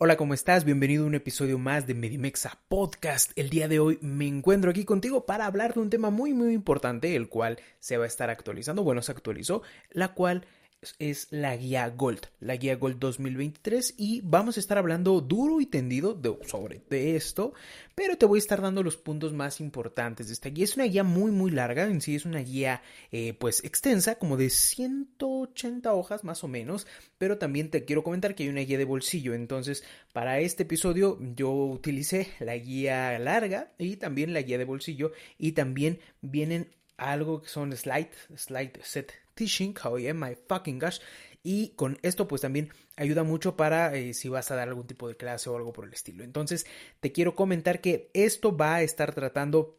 Hola, ¿cómo estás? Bienvenido a un episodio más de Medimexa Podcast. El día de hoy me encuentro aquí contigo para hablar de un tema muy muy importante, el cual se va a estar actualizando, bueno, se actualizó, la cual es la guía Gold, la guía Gold 2023 y vamos a estar hablando duro y tendido de, sobre de esto, pero te voy a estar dando los puntos más importantes de esta guía. Es una guía muy muy larga, en sí es una guía eh, pues extensa, como de 180 hojas más o menos, pero también te quiero comentar que hay una guía de bolsillo, entonces para este episodio yo utilicé la guía larga y también la guía de bolsillo. Y también vienen algo que son slide, slide set teaching, oh yeah, my fucking gosh. Y con esto pues también ayuda mucho para eh, si vas a dar algún tipo de clase o algo por el estilo. Entonces te quiero comentar que esto va a estar tratando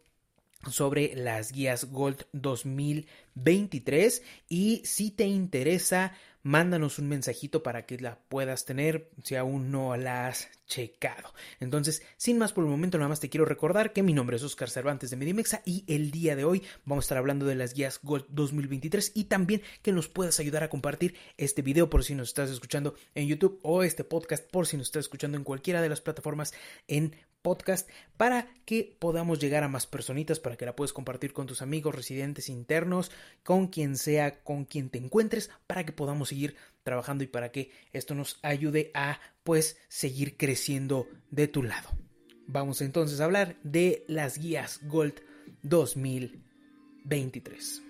sobre las guías Gold 2023 y si te interesa mándanos un mensajito para que la puedas tener si aún no la has checado. Entonces, sin más por el momento, nada más te quiero recordar que mi nombre es Oscar Cervantes de Medimexa y el día de hoy vamos a estar hablando de las guías Gold 2023 y también que nos puedas ayudar a compartir este video por si nos estás escuchando en YouTube o este podcast por si nos estás escuchando en cualquiera de las plataformas en podcast para que podamos llegar a más personitas, para que la puedas compartir con tus amigos residentes internos, con quien sea, con quien te encuentres, para que podamos seguir trabajando y para que esto nos ayude a pues seguir creciendo de tu lado. Vamos entonces a hablar de las guías Gold 2023.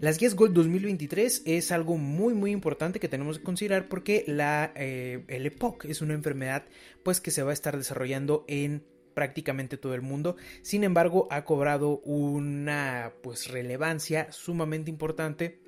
Las guías Gold 2023 es algo muy muy importante que tenemos que considerar porque la, eh, el EPOC es una enfermedad pues que se va a estar desarrollando en prácticamente todo el mundo. Sin embargo, ha cobrado una pues relevancia sumamente importante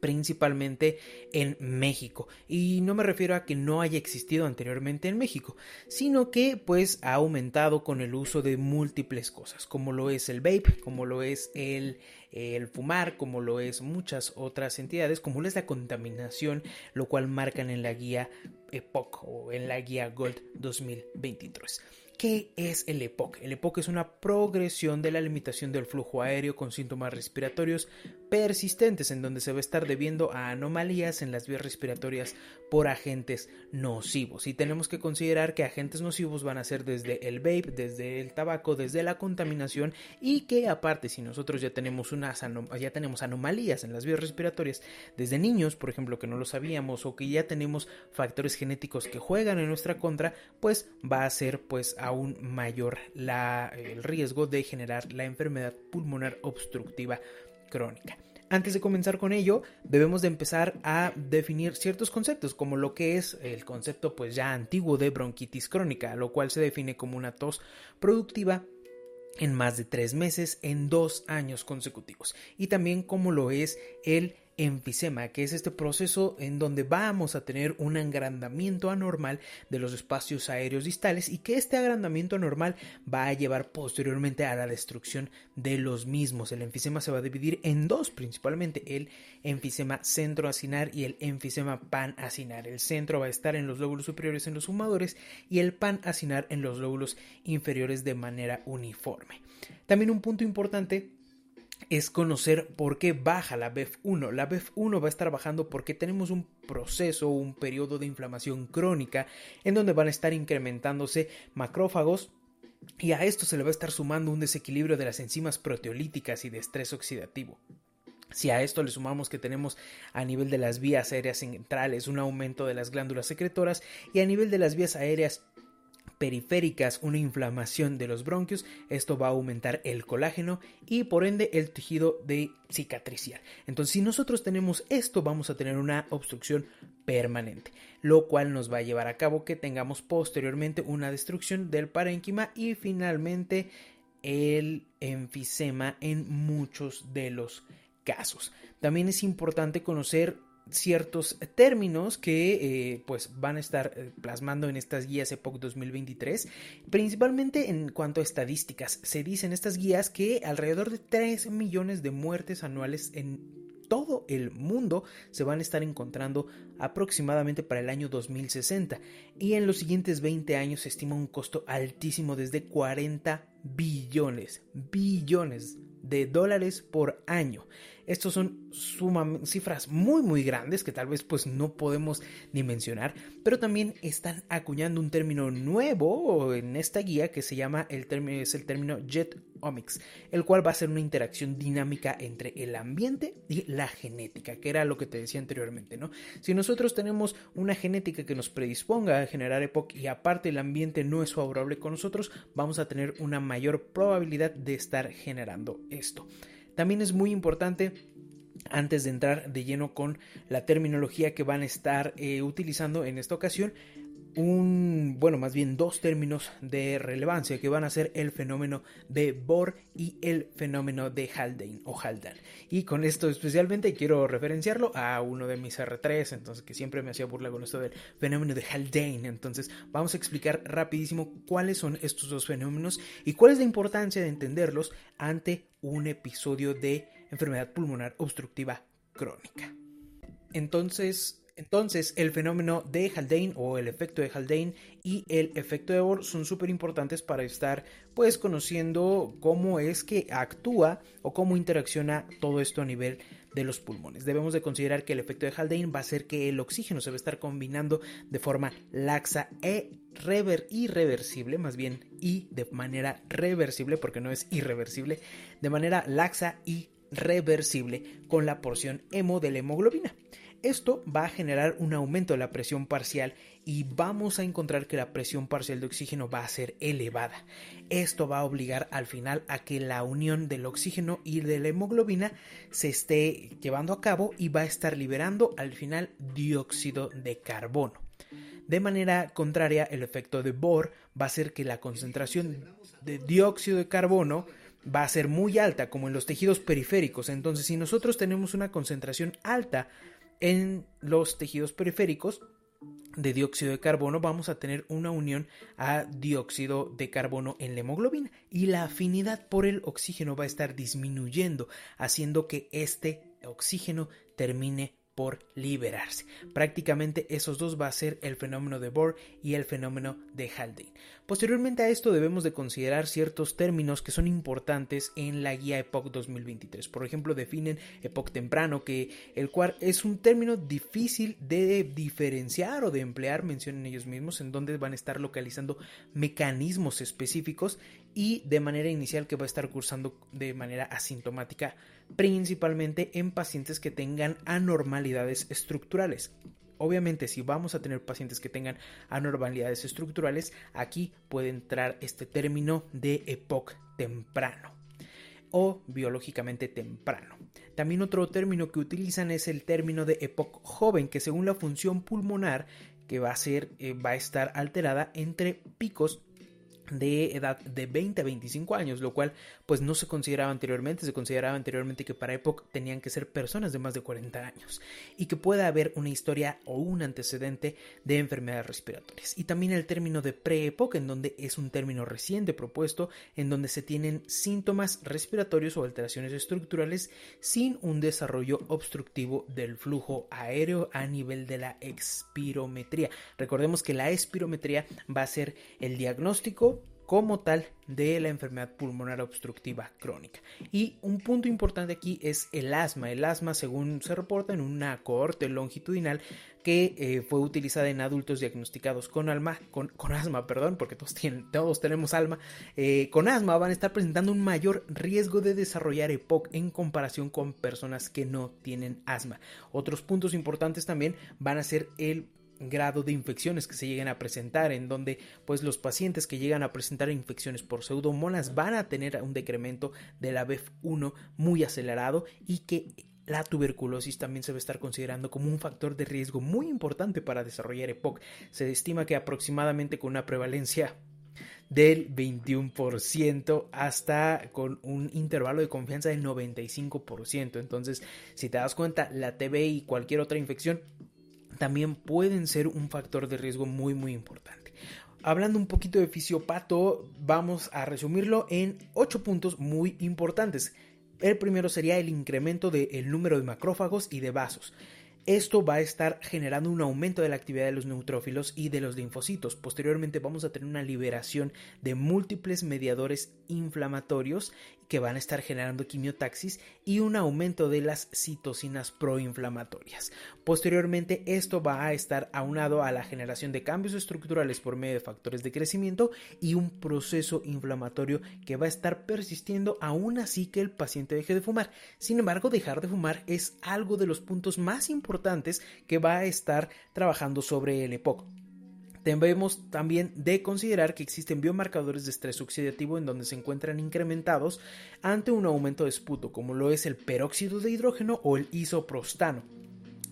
principalmente en México. Y no me refiero a que no haya existido anteriormente en México, sino que pues ha aumentado con el uso de múltiples cosas, como lo es el vape, como lo es el, el fumar, como lo es muchas otras entidades, como lo es la contaminación, lo cual marcan en la guía EPOC o en la guía Gold 2023. ¿Qué es el EPOC? El EPOC es una progresión de la limitación del flujo aéreo con síntomas respiratorios persistentes en donde se va a estar debiendo a anomalías en las vías respiratorias por agentes nocivos. Y tenemos que considerar que agentes nocivos van a ser desde el vape, desde el tabaco, desde la contaminación y que aparte si nosotros ya tenemos unas ya tenemos anomalías en las vías respiratorias desde niños, por ejemplo, que no lo sabíamos o que ya tenemos factores genéticos que juegan en nuestra contra, pues va a ser pues aún mayor el riesgo de generar la enfermedad pulmonar obstructiva crónica. Antes de comenzar con ello, debemos de empezar a definir ciertos conceptos, como lo que es el concepto pues ya antiguo de bronquitis crónica, lo cual se define como una tos productiva en más de tres meses en dos años consecutivos, y también como lo es el enfisema, que es este proceso en donde vamos a tener un agrandamiento anormal de los espacios aéreos distales y que este agrandamiento anormal va a llevar posteriormente a la destrucción de los mismos. El enfisema se va a dividir en dos, principalmente el enfisema centroacinar y el enfisema panacinar. El centro va a estar en los lóbulos superiores en los fumadores y el panacinar en los lóbulos inferiores de manera uniforme. También un punto importante es conocer por qué baja la BEF1. La BEF1 va a estar bajando porque tenemos un proceso, un periodo de inflamación crónica en donde van a estar incrementándose macrófagos, y a esto se le va a estar sumando un desequilibrio de las enzimas proteolíticas y de estrés oxidativo. Si a esto le sumamos que tenemos a nivel de las vías aéreas centrales un aumento de las glándulas secretoras y a nivel de las vías aéreas periféricas una inflamación de los bronquios, esto va a aumentar el colágeno y por ende el tejido de cicatricial. Entonces, si nosotros tenemos esto, vamos a tener una obstrucción permanente, lo cual nos va a llevar a cabo que tengamos posteriormente una destrucción del parénquima y finalmente el enfisema en muchos de los casos. También es importante conocer ciertos términos que eh, pues van a estar eh, plasmando en estas guías EPOC 2023 principalmente en cuanto a estadísticas. Se dice en estas guías que alrededor de 3 millones de muertes anuales en todo el mundo se van a estar encontrando aproximadamente para el año 2060 y en los siguientes 20 años se estima un costo altísimo desde 40 billones billones de dólares por año. Estos son cifras muy muy grandes que tal vez pues no podemos ni mencionar, pero también están acuñando un término nuevo en esta guía que se llama el término es el término Jet Omics, el cual va a ser una interacción dinámica entre el ambiente y la genética, que era lo que te decía anteriormente, ¿no? Si nosotros tenemos una genética que nos predisponga a generar EPOC y aparte el ambiente no es favorable con nosotros, vamos a tener una mayor probabilidad de estar generando esto. También es muy importante antes de entrar de lleno con la terminología que van a estar eh, utilizando en esta ocasión, un, bueno, más bien dos términos de relevancia que van a ser el fenómeno de Bohr y el fenómeno de Haldane o Haldane. Y con esto especialmente quiero referenciarlo a uno de mis R3, entonces que siempre me hacía burla con esto del fenómeno de Haldane. Entonces vamos a explicar rapidísimo cuáles son estos dos fenómenos y cuál es la importancia de entenderlos ante un episodio de enfermedad pulmonar obstructiva crónica. Entonces, entonces, el fenómeno de Haldane o el efecto de Haldane y el efecto de Bohr son súper importantes para estar pues conociendo cómo es que actúa o cómo interacciona todo esto a nivel de los pulmones. Debemos de considerar que el efecto de Haldane va a hacer que el oxígeno se va a estar combinando de forma laxa e rever irreversible, más bien y de manera reversible, porque no es irreversible, de manera laxa y reversible con la porción hemo de la hemoglobina. Esto va a generar un aumento de la presión parcial y vamos a encontrar que la presión parcial de oxígeno va a ser elevada. Esto va a obligar al final a que la unión del oxígeno y de la hemoglobina se esté llevando a cabo y va a estar liberando al final dióxido de carbono. De manera contraria, el efecto de Bohr va a hacer que la concentración de dióxido de carbono va a ser muy alta, como en los tejidos periféricos. Entonces, si nosotros tenemos una concentración alta en los tejidos periféricos de dióxido de carbono vamos a tener una unión a dióxido de carbono en la hemoglobina y la afinidad por el oxígeno va a estar disminuyendo haciendo que este oxígeno termine por liberarse. Prácticamente esos dos va a ser el fenómeno de Bohr y el fenómeno de Haldane. Posteriormente a esto debemos de considerar ciertos términos que son importantes en la guía EPOC 2023. Por ejemplo, definen EPOC temprano, que el cual es un término difícil de diferenciar o de emplear, mencionen ellos mismos, en donde van a estar localizando mecanismos específicos y de manera inicial que va a estar cursando de manera asintomática principalmente en pacientes que tengan anormalidades estructurales. Obviamente, si vamos a tener pacientes que tengan anormalidades estructurales, aquí puede entrar este término de EPOC temprano o biológicamente temprano. También otro término que utilizan es el término de EPOC joven, que según la función pulmonar que va a ser, eh, va a estar alterada entre picos de edad de 20 a 25 años, lo cual pues no se consideraba anteriormente, se consideraba anteriormente que para época tenían que ser personas de más de 40 años y que pueda haber una historia o un antecedente de enfermedades respiratorias. Y también el término de pre-EPOC, en donde es un término reciente propuesto, en donde se tienen síntomas respiratorios o alteraciones estructurales sin un desarrollo obstructivo del flujo aéreo a nivel de la expirometría. Recordemos que la espirometría va a ser el diagnóstico como tal de la enfermedad pulmonar obstructiva crónica. Y un punto importante aquí es el asma. El asma, según se reporta en una cohorte longitudinal que eh, fue utilizada en adultos diagnosticados con, alma, con, asma, perdón, porque todos, tienen, todos tenemos alma, eh, con asma van a estar presentando un mayor riesgo de desarrollar EPOC en comparación con personas que no tienen asma. Otros puntos importantes también van a ser el grado de infecciones que se lleguen a presentar, en donde pues los pacientes que llegan a presentar infecciones por pseudomonas van a tener un decremento de la BEF1 muy acelerado y que la tuberculosis también se va a estar considerando como un factor de riesgo muy importante para desarrollar EPOC. Se estima que aproximadamente con una prevalencia del 21% hasta con un intervalo de confianza del 95%. Entonces, si te das cuenta, la TB y cualquier otra infección también pueden ser un factor de riesgo muy muy importante. Hablando un poquito de fisiopato, vamos a resumirlo en 8 puntos muy importantes. El primero sería el incremento del número de macrófagos y de vasos. Esto va a estar generando un aumento de la actividad de los neutrófilos y de los linfocitos. Posteriormente vamos a tener una liberación de múltiples mediadores inflamatorios que van a estar generando quimiotaxis y un aumento de las citocinas proinflamatorias. Posteriormente, esto va a estar aunado a la generación de cambios estructurales por medio de factores de crecimiento y un proceso inflamatorio que va a estar persistiendo aún así que el paciente deje de fumar. Sin embargo, dejar de fumar es algo de los puntos más importantes que va a estar trabajando sobre el EPOC. Debemos también de considerar que existen biomarcadores de estrés oxidativo en donde se encuentran incrementados ante un aumento de esputo, como lo es el peróxido de hidrógeno o el isoprostano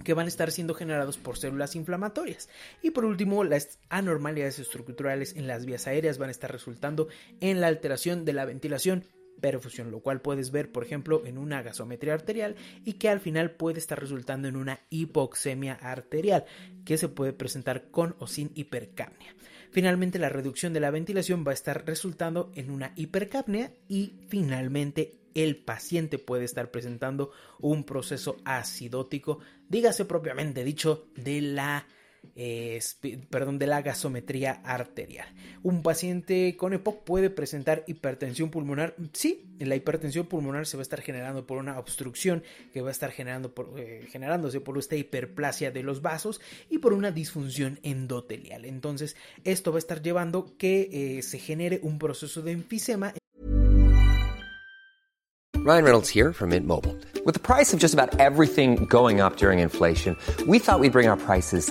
que van a estar siendo generados por células inflamatorias. Y por último, las anormalidades estructurales en las vías aéreas van a estar resultando en la alteración de la ventilación perfusión, lo cual puedes ver, por ejemplo, en una gasometría arterial y que al final puede estar resultando en una hipoxemia arterial, que se puede presentar con o sin hipercapnia. Finalmente, la reducción de la ventilación va a estar resultando en una hipercapnia y finalmente el paciente puede estar presentando un proceso acidótico, dígase propiamente dicho, de la perdón, de la gasometría arterial. Un paciente con EPOC puede presentar hipertensión pulmonar. Sí, la hipertensión pulmonar se va a estar generando por una obstrucción que va a estar generando por, eh, generándose por esta hiperplasia de los vasos y por una disfunción endotelial. Entonces, esto va a estar llevando que eh, se genere un proceso de enfisema. Ryan Reynolds here from Mint Mobile. With the price of just about everything going up during inflation, we thought we'd bring our prices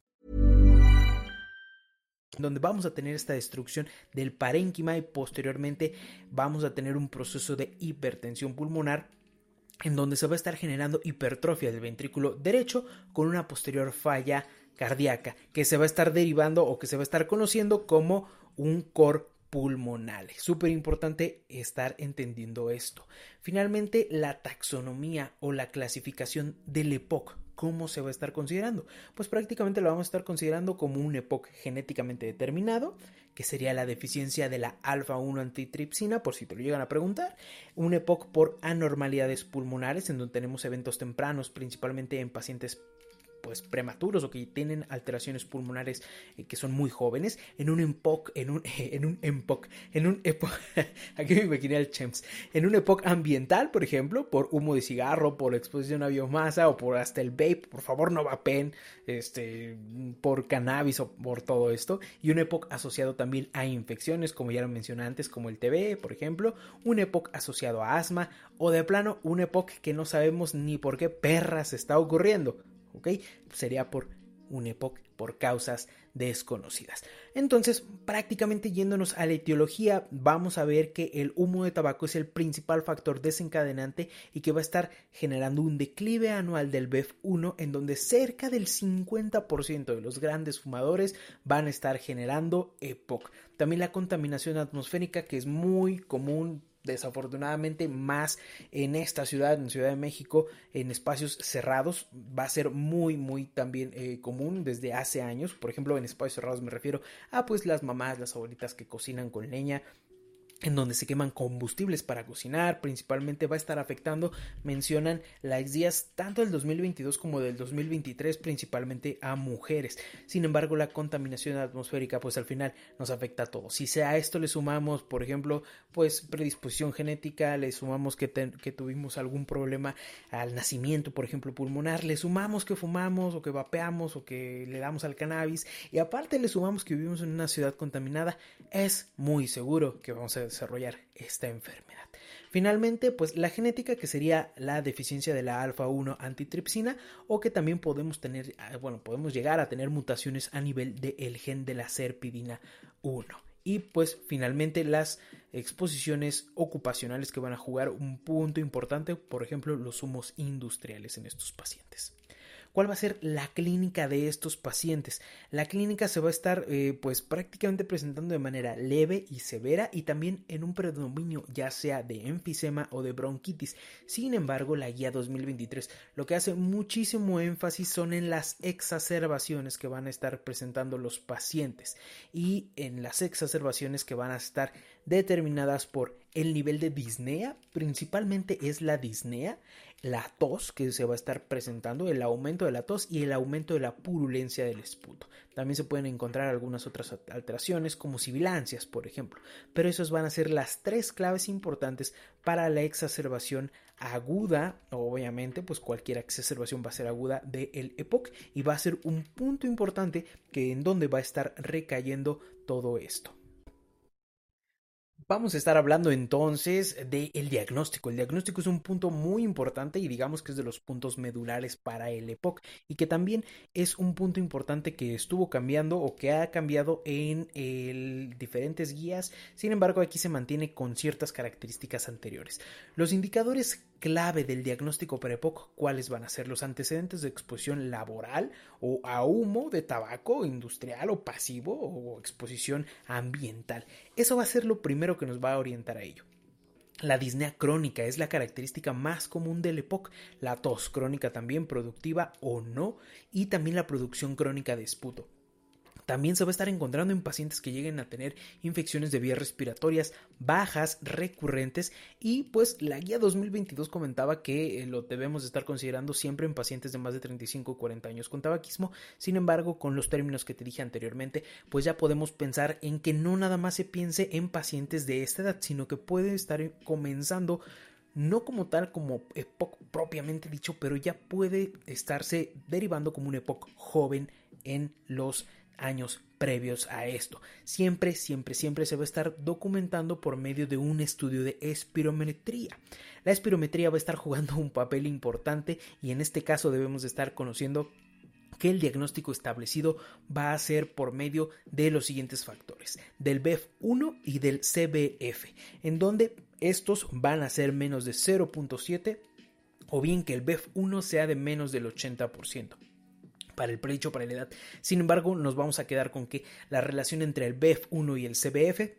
Donde vamos a tener esta destrucción del parénquima y posteriormente vamos a tener un proceso de hipertensión pulmonar en donde se va a estar generando hipertrofia del ventrículo derecho con una posterior falla cardíaca que se va a estar derivando o que se va a estar conociendo como un cor pulmonales. Súper importante estar entendiendo esto. Finalmente, la taxonomía o la clasificación del EPOC ¿cómo se va a estar considerando? Pues prácticamente lo vamos a estar considerando como un EPOC genéticamente determinado, que sería la deficiencia de la alfa-1 antitripsina, por si te lo llegan a preguntar, un EPOC por anormalidades pulmonares, en donde tenemos eventos tempranos, principalmente en pacientes pues prematuros o que tienen alteraciones pulmonares eh, que son muy jóvenes en un EPOC en un en un EPOC en un EPOC aquí me imaginé el CHEMS en un EPOC ambiental por ejemplo por humo de cigarro por exposición a biomasa o por hasta el vape por favor no vapen este por cannabis o por todo esto y un EPOC asociado también a infecciones como ya lo mencioné antes como el TB por ejemplo un EPOC asociado a asma o de plano un EPOC que no sabemos ni por qué perras está ocurriendo Sería por un EPOC por causas desconocidas. Entonces, prácticamente yéndonos a la etiología, vamos a ver que el humo de tabaco es el principal factor desencadenante y que va a estar generando un declive anual del BEF1 en donde cerca del 50% de los grandes fumadores van a estar generando EPOC. También la contaminación atmosférica que es muy común desafortunadamente más en esta ciudad, en Ciudad de México, en espacios cerrados, va a ser muy, muy también eh, común desde hace años. Por ejemplo, en espacios cerrados me refiero a pues las mamás, las abuelitas que cocinan con leña, en donde se queman combustibles para cocinar, principalmente va a estar afectando, mencionan las días tanto del 2022 como del 2023, principalmente a mujeres. Sin embargo, la contaminación atmosférica, pues al final nos afecta a todos. Si a esto le sumamos, por ejemplo, pues predisposición genética, le sumamos que, que tuvimos algún problema al nacimiento, por ejemplo, pulmonar, le sumamos que fumamos o que vapeamos o que le damos al cannabis y aparte le sumamos que vivimos en una ciudad contaminada, es muy seguro que vamos a desarrollar esta enfermedad. Finalmente, pues la genética que sería la deficiencia de la alfa 1 antitripsina o que también podemos tener, ah, bueno, podemos llegar a tener mutaciones a nivel del gen de la serpidina 1. Y pues finalmente las exposiciones ocupacionales que van a jugar un punto importante, por ejemplo, los humos industriales en estos pacientes cuál va a ser la clínica de estos pacientes. La clínica se va a estar eh, pues prácticamente presentando de manera leve y severa y también en un predominio ya sea de enfisema o de bronquitis. Sin embargo, la guía 2023 lo que hace muchísimo énfasis son en las exacerbaciones que van a estar presentando los pacientes y en las exacerbaciones que van a estar determinadas por el nivel de disnea, principalmente es la disnea, la tos que se va a estar presentando, el aumento de la tos y el aumento de la purulencia del esputo. También se pueden encontrar algunas otras alteraciones como sibilancias, por ejemplo, pero esas van a ser las tres claves importantes para la exacerbación aguda, obviamente, pues cualquier exacerbación va a ser aguda del EPOC y va a ser un punto importante que en donde va a estar recayendo todo esto. Vamos a estar hablando entonces del diagnóstico. El diagnóstico es un punto muy importante y digamos que es de los puntos medulares para el EPOC y que también es un punto importante que estuvo cambiando o que ha cambiado en el diferentes guías. Sin embargo, aquí se mantiene con ciertas características anteriores. Los indicadores clave del diagnóstico EPOC, cuáles van a ser los antecedentes de exposición laboral o a humo de tabaco industrial o pasivo o exposición ambiental. Eso va a ser lo primero que nos va a orientar a ello. La disnea crónica es la característica más común del EPOC, la tos crónica también productiva o no, y también la producción crónica de esputo. También se va a estar encontrando en pacientes que lleguen a tener infecciones de vías respiratorias bajas, recurrentes y pues la guía 2022 comentaba que eh, lo debemos estar considerando siempre en pacientes de más de 35 o 40 años con tabaquismo. Sin embargo, con los términos que te dije anteriormente, pues ya podemos pensar en que no nada más se piense en pacientes de esta edad, sino que puede estar comenzando no como tal como EPOC propiamente dicho, pero ya puede estarse derivando como un EPOC joven en los años previos a esto. Siempre, siempre, siempre se va a estar documentando por medio de un estudio de espirometría. La espirometría va a estar jugando un papel importante y en este caso debemos de estar conociendo que el diagnóstico establecido va a ser por medio de los siguientes factores, del BEF1 y del CBF, en donde estos van a ser menos de 0.7 o bien que el BEF1 sea de menos del 80% para el precho, para la edad. Sin embargo, nos vamos a quedar con que la relación entre el BF1 y el CBF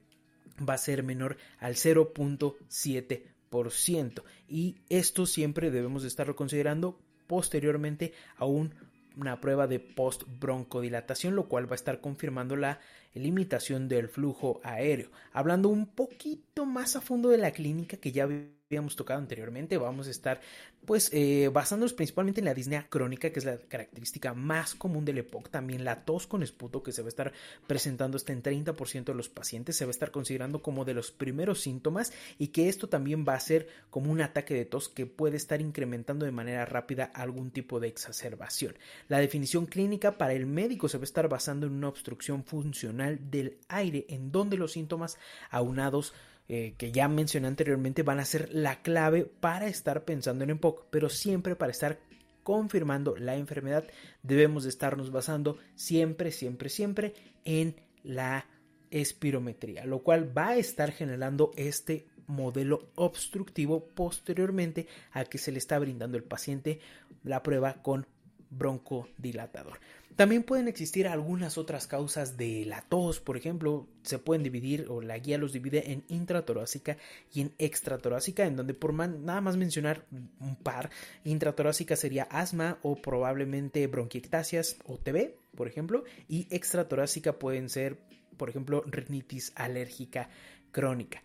va a ser menor al 0.7%. Y esto siempre debemos de estarlo considerando posteriormente a una prueba de post broncodilatación, lo cual va a estar confirmando la limitación del flujo aéreo. Hablando un poquito más a fondo de la clínica que ya habíamos tocado anteriormente, vamos a estar pues eh, basándonos principalmente en la disnea crónica, que es la característica más común del EPOC, también la tos con esputo que se va a estar presentando hasta en 30% de los pacientes, se va a estar considerando como de los primeros síntomas y que esto también va a ser como un ataque de tos que puede estar incrementando de manera rápida algún tipo de exacerbación. La definición clínica para el médico se va a estar basando en una obstrucción funcional del aire, en donde los síntomas aunados eh, que ya mencioné anteriormente van a ser la clave para estar pensando en EPOC, pero siempre para estar confirmando la enfermedad debemos de estarnos basando siempre, siempre, siempre en la espirometría, lo cual va a estar generando este modelo obstructivo posteriormente a que se le está brindando al paciente la prueba con broncodilatador. También pueden existir algunas otras causas de la tos, por ejemplo, se pueden dividir o la guía los divide en intratorácica y en extratorácica, en donde por nada más mencionar un par, intratorácica sería asma o probablemente bronquiectasias o TB, por ejemplo, y extratorácica pueden ser, por ejemplo, rinitis alérgica crónica.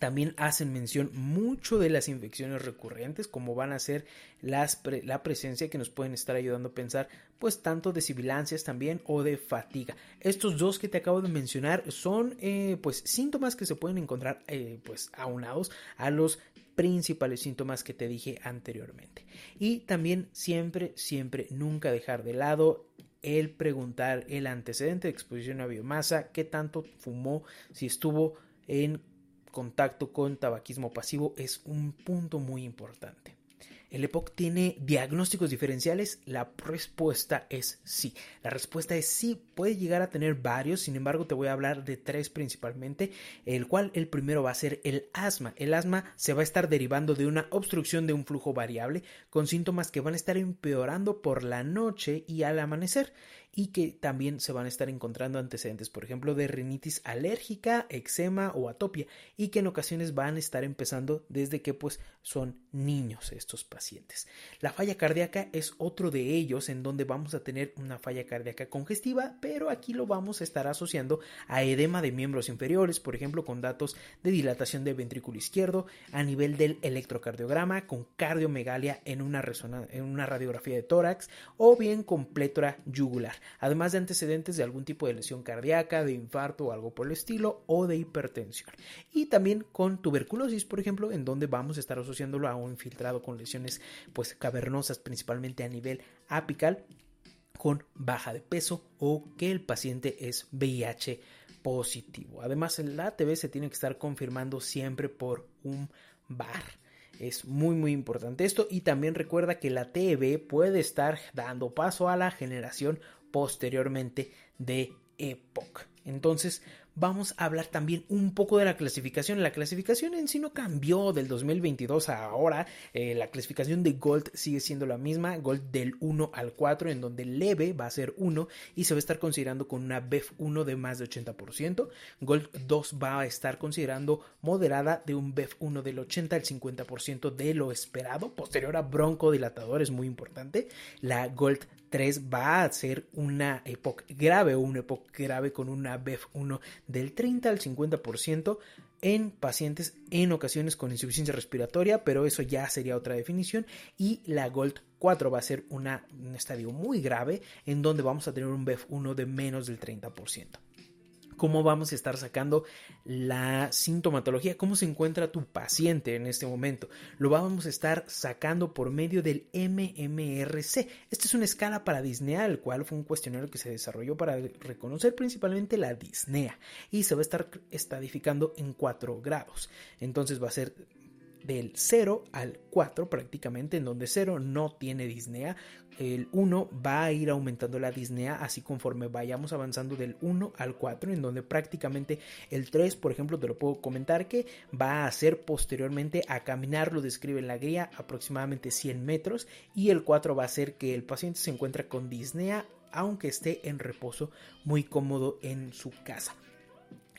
También hacen mención mucho de las infecciones recurrentes, como van a ser las la presencia que nos pueden estar ayudando a pensar, pues tanto de sibilancias también o de fatiga. Estos dos que te acabo de mencionar son eh, pues síntomas que se pueden encontrar eh, pues aunados a los principales síntomas que te dije anteriormente. Y también siempre, siempre, nunca dejar de lado el preguntar el antecedente de exposición a biomasa, qué tanto fumó, si estuvo en contacto con tabaquismo pasivo es un punto muy importante. ¿El EPOC tiene diagnósticos diferenciales? La respuesta es sí. La respuesta es sí, puede llegar a tener varios, sin embargo te voy a hablar de tres principalmente, el cual el primero va a ser el asma. El asma se va a estar derivando de una obstrucción de un flujo variable con síntomas que van a estar empeorando por la noche y al amanecer y que también se van a estar encontrando antecedentes, por ejemplo, de rinitis alérgica, eczema o atopia y que en ocasiones van a estar empezando desde que pues son niños estos pacientes. La falla cardíaca es otro de ellos en donde vamos a tener una falla cardíaca congestiva, pero aquí lo vamos a estar asociando a edema de miembros inferiores, por ejemplo, con datos de dilatación del ventrículo izquierdo a nivel del electrocardiograma, con cardiomegalia en una, en una radiografía de tórax o bien con plétora yugular además de antecedentes de algún tipo de lesión cardíaca, de infarto o algo por el estilo, o de hipertensión. Y también con tuberculosis, por ejemplo, en donde vamos a estar asociándolo a infiltrado con lesiones pues cavernosas, principalmente a nivel apical, con baja de peso o que el paciente es VIH positivo. Además, el ATV se tiene que estar confirmando siempre por un bar. Es muy muy importante esto y también recuerda que la TB puede estar dando paso a la generación posteriormente de Epoch. Entonces, vamos a hablar también un poco de la clasificación. La clasificación en sí no cambió del 2022 a ahora. Eh, la clasificación de Gold sigue siendo la misma. Gold del 1 al 4, en donde leve va a ser 1 y se va a estar considerando con una BEF 1 de más de 80%. Gold 2 va a estar considerando moderada de un BEF 1 del 80 al 50% de lo esperado. Posterior a broncodilatador es muy importante. La Gold 3 va a ser una época grave o una época grave con una BEF 1 del 30 al 50% en pacientes en ocasiones con insuficiencia respiratoria, pero eso ya sería otra definición. Y la Gold 4 va a ser un estadio muy grave en donde vamos a tener un BEF 1 de menos del 30% cómo vamos a estar sacando la sintomatología, cómo se encuentra tu paciente en este momento. Lo vamos a estar sacando por medio del MMRC. Esta es una escala para disnea, el cual fue un cuestionario que se desarrolló para reconocer principalmente la disnea y se va a estar estadificando en 4 grados. Entonces va a ser del 0 al 4 prácticamente, en donde 0 no tiene disnea, el 1 va a ir aumentando la disnea así conforme vayamos avanzando del 1 al 4, en donde prácticamente el 3, por ejemplo, te lo puedo comentar que va a ser posteriormente a caminar, lo describe en la guía, aproximadamente 100 metros, y el 4 va a ser que el paciente se encuentra con disnea aunque esté en reposo muy cómodo en su casa.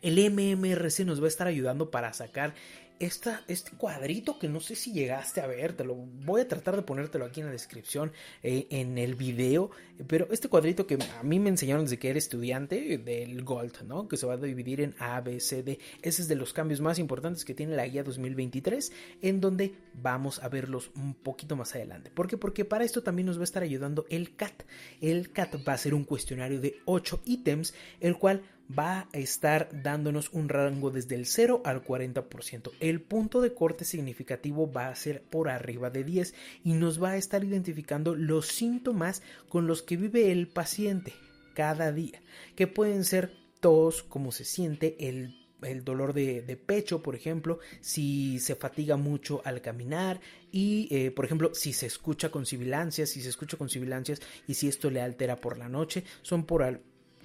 El MMRC nos va a estar ayudando para sacar esta, este cuadrito que no sé si llegaste a ver, te lo voy a tratar de ponértelo aquí en la descripción, eh, en el video, pero este cuadrito que a mí me enseñaron desde que era estudiante del Gold, ¿no? Que se va a dividir en A, B, C, D. Ese es de los cambios más importantes que tiene la guía 2023, en donde vamos a verlos un poquito más adelante. ¿Por qué? Porque para esto también nos va a estar ayudando el CAT. El CAT va a ser un cuestionario de 8 ítems, el cual va a estar dándonos un rango desde el 0 al 40%. El punto de corte significativo va a ser por arriba de 10 y nos va a estar identificando los síntomas con los que vive el paciente cada día, que pueden ser tos, cómo se siente, el dolor de, pecho, por ejemplo, si se fatiga mucho al caminar y, eh, por ejemplo, si se escucha con sibilancias, si se escucha con sibilancias y si esto le altera por la noche, son por,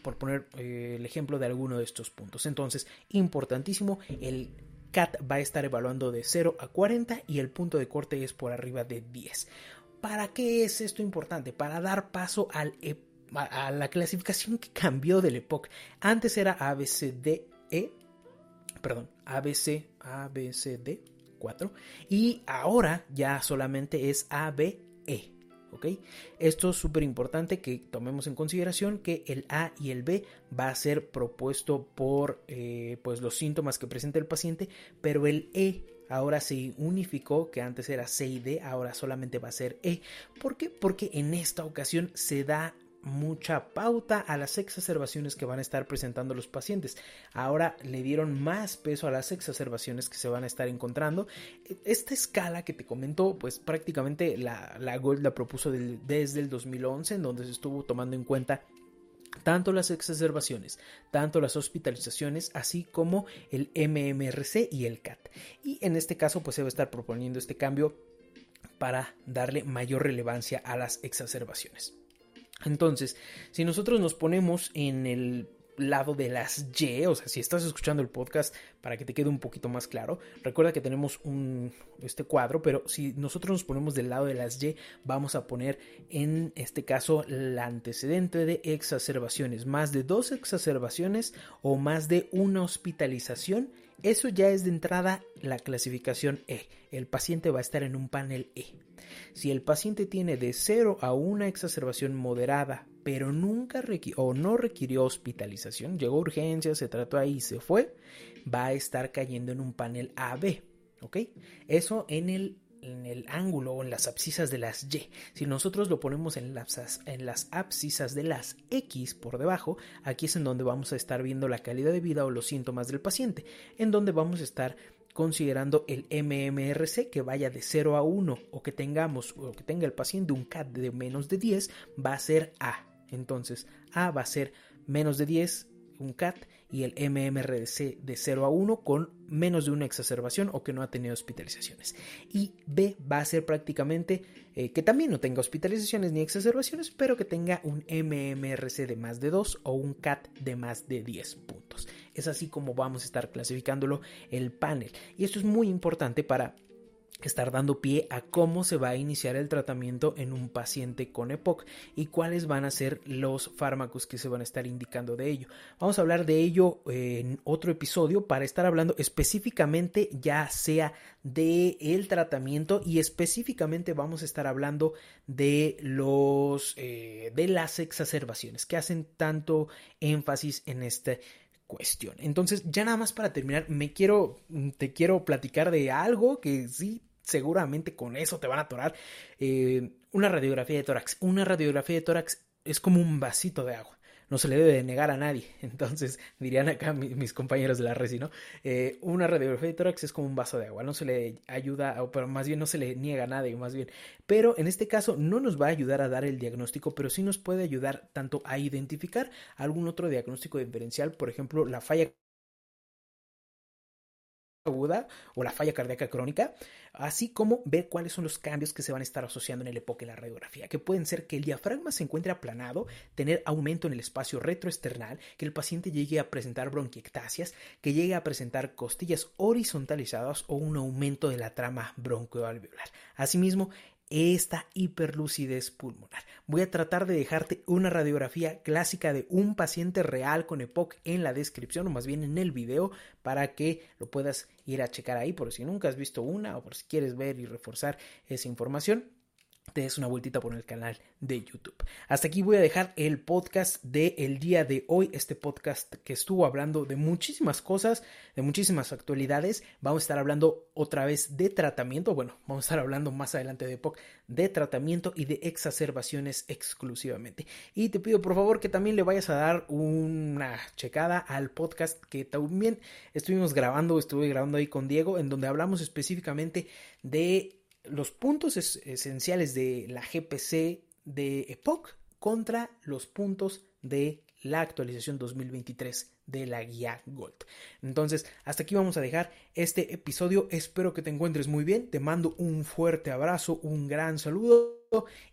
por poner eh, el ejemplo de alguno de estos puntos. Entonces, importantísimo, el CAT va a estar evaluando de 0 a 40 y el punto de corte es por arriba de 10. ¿Para qué es esto importante? Para dar paso al, e, a la clasificación que cambió del EPOC. Antes era ABCDE, perdón, ABC, ABCD 4 y ahora ya solamente es ABE. Esto es súper importante que tomemos en consideración que el A y el B va a ser propuesto por eh, pues los síntomas que presenta el paciente, pero el E ahora se unificó, que antes era C y D, ahora solamente va a ser E. ¿Por qué? Porque en esta ocasión se da mucha pauta a las exacerbaciones que van a estar presentando los pacientes. Ahora le dieron más peso a las exacerbaciones que se van a estar encontrando. Esta escala que te comentó, pues prácticamente la, la Gold la propuso desde el 2011, en donde se estuvo tomando en cuenta tanto las exacerbaciones, tanto las hospitalizaciones, así como el MMRC y el CAT. Y en este caso, pues se va a estar proponiendo este cambio para darle mayor relevancia a las exacerbaciones. Entonces, si nosotros nos ponemos en el lado de las Y, o sea, si estás escuchando el podcast para que te quede un poquito más claro, recuerda que tenemos un este cuadro, pero si nosotros nos ponemos del lado de las Y, vamos a poner en este caso el antecedente de exacerbaciones, más de dos exacerbaciones o más de una hospitalización eso ya es de entrada la clasificación E. El paciente va a estar en un panel E. Si el paciente tiene de 0 a una exacerbación moderada, pero nunca o no requirió hospitalización, llegó a urgencia, se trató ahí y se fue, va a estar cayendo en un panel AB. ¿Ok? Eso en el en el ángulo o en las abscisas de las Y. Si nosotros lo ponemos en las, abscisas de las X por debajo, aquí es en donde vamos a estar viendo la calidad de vida o los síntomas del paciente, en donde vamos a estar considerando el MMRC que vaya de 0 a 1 o que tengamos o que tenga el paciente un CAT de menos de 10 va a ser A. Entonces, A va a ser menos de 10, un CAT y el MMRC de 0 a 1 con menos de una exacerbación o que no ha tenido hospitalizaciones. Y B va a ser prácticamente eh, que también no tenga hospitalizaciones ni exacerbaciones, pero que tenga un MMRC de más de 2 o un CAT de más de 10 puntos. Es así como vamos a estar clasificándolo el panel. Y esto es muy importante para estar dando pie a cómo se va a iniciar el tratamiento en un paciente con EPOC y cuáles van a ser los fármacos que se van a estar indicando de ello. Vamos a hablar de ello en otro episodio para estar hablando específicamente ya sea de el tratamiento y específicamente vamos a estar hablando de los eh, de las exacerbaciones que hacen tanto énfasis en este cuestión. Entonces, ya nada más para terminar, me quiero, te quiero platicar de algo que sí, seguramente con eso te van a atorar. Eh, una radiografía de tórax. Una radiografía de tórax es como un vasito de agua no se le debe de negar a nadie. Entonces, dirían acá mis, compañeros de la resi, ¿no? Eh, una radiografía de tórax es como un vaso de agua, no se le ayuda, o pero más bien no se le niega a nadie, más bien. Pero en este caso no nos va a ayudar a dar el diagnóstico, pero sí nos puede ayudar tanto a identificar algún otro diagnóstico diferencial, por ejemplo, la falla aguda o la falla cardíaca crónica, así como ver cuáles son los cambios que se van a estar asociando en el época en la radiografía, que pueden ser que el diafragma se encuentre aplanado, tener aumento en el espacio retroesternal, que el paciente llegue a presentar bronquiectasias, que llegue a presentar costillas horizontalizadas o un aumento de la trama broncoalveolar. Asimismo, esta hiperlucidez pulmonar. voy a tratar de dejarte una radiografía clásica de un paciente real con EPOC en la descripción o más bien en el video para que lo puedas ir a checar ahí por si nunca has visto una o por si quieres ver y reforzar esa información te des una vueltita por el canal de YouTube. Hasta aquí voy a dejar el podcast del el día de hoy, este podcast que estuvo hablando de muchísimas cosas, de muchísimas actualidades. Vamos a estar hablando otra vez de tratamiento, bueno, vamos a estar hablando más adelante de POC, de tratamiento y de exacerbaciones exclusivamente. Y te pido por favor que también le vayas a dar una checada al podcast que también estuvimos grabando, estuve grabando ahí con Diego, en donde hablamos específicamente de los puntos esenciales de la GPC de EPOC contra los puntos de la actualización 2023 de la guía Gold. Entonces, hasta aquí vamos a dejar este episodio. Espero que te encuentres muy bien. Te mando un fuerte abrazo, un gran saludo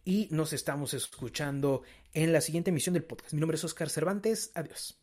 y nos estamos escuchando en la siguiente emisión del podcast. Mi nombre es Oscar Cervantes. Adiós.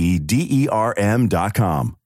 D E R M.com.